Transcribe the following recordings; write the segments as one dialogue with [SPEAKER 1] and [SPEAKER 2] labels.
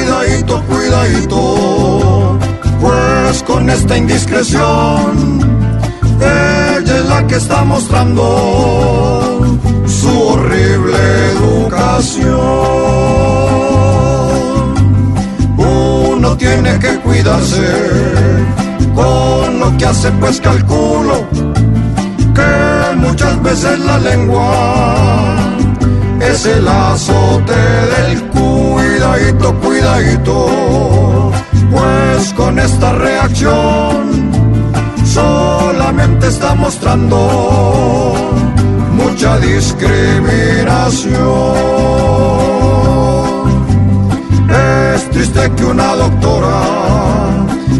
[SPEAKER 1] Cuidadito, cuidadito, pues con esta indiscreción, ella es la que está mostrando su horrible educación. Uno tiene que cuidarse con lo que hace, pues calculo que muchas veces la lengua es el del pues con esta reacción solamente está mostrando mucha discriminación. Es triste que una doctora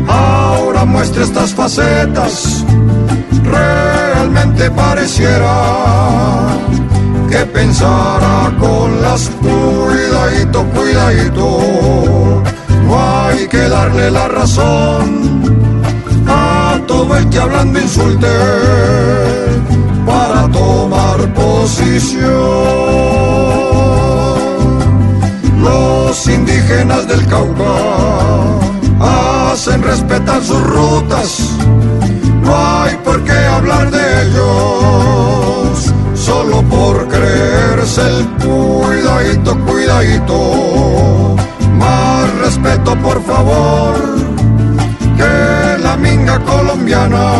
[SPEAKER 1] ahora muestre estas facetas, realmente pareciera que pensara con las cuidadito, cuidadito. No hay que darle la razón a todo el que hablando insulte para tomar posición. Los indígenas del Cauca hacen respetar sus rutas. No hay por qué hablar de ellos el cuidadito, cuidadito. Más respeto, por favor, que la minga colombiana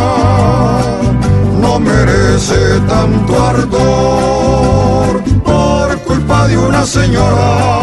[SPEAKER 1] no merece tanto ardor por culpa de una señora